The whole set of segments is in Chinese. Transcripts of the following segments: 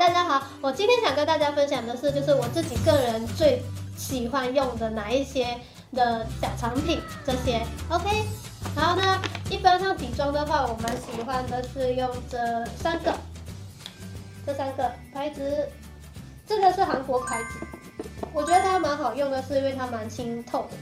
大家好，我今天想跟大家分享的是，就是我自己个人最喜欢用的哪一些的小产品，这些 OK。然后呢，一般上底妆的话，我蛮喜欢的是用这三个，这三个牌子，这个是韩国牌子，我觉得它蛮好用的，是因为它蛮清透的。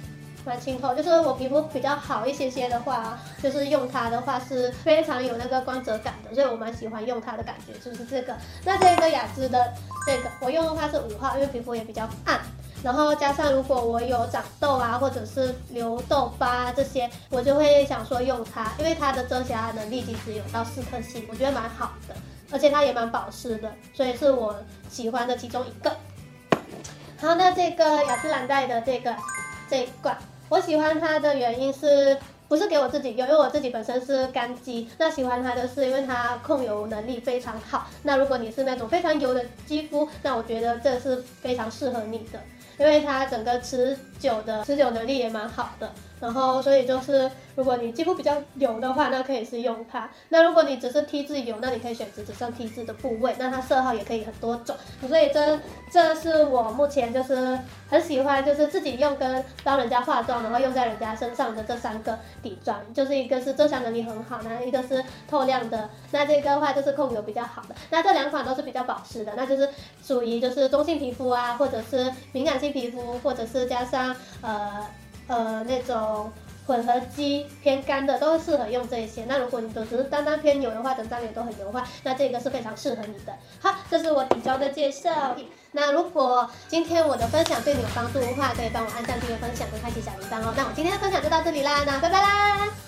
蛮清透，就是我皮肤比较好一些些的话，就是用它的话是非常有那个光泽感的，所以我蛮喜欢用它的感觉，就是这个。那这个雅姿的这个，我用的话是五号，因为皮肤也比较暗，然后加上如果我有长痘啊，或者是留痘疤这些，我就会想说用它，因为它的遮瑕能力其实有到四颗星，我觉得蛮好的，而且它也蛮保湿的，所以是我喜欢的其中一个。好，那这个雅诗兰黛的这个。这一罐我喜欢它的原因是不是给我自己用？因为我自己本身是干肌，那喜欢它的是因为它控油能力非常好。那如果你是那种非常油的肌肤，那我觉得这是非常适合你的，因为它整个持久的持久能力也蛮好的。然后，所以就是，如果你肌肤比较油的话，那可以是用它。那如果你只是 T 字油，那你可以选择只剩 T 字的部位。那它色号也可以很多种。所以这这是我目前就是很喜欢，就是自己用跟帮人家化妆，然后用在人家身上的这三个底妆，就是一个是遮瑕能力很好，那一个是透亮的，那这个的话就是控油比较好的。那这两款都是比较保湿的，那就是属于就是中性皮肤啊，或者是敏感性皮肤，或者是加上呃。呃，那种混合肌偏干的都适合用这些。那如果你都只是单单偏油的话，整张脸都很油的话，那这个是非常适合你的。好，这是我底妆的介绍。那如果今天我的分享对你有帮助的话，可以帮我按赞、订阅、分享跟开启小铃铛哦。那我今天的分享就到这里啦，那拜拜啦。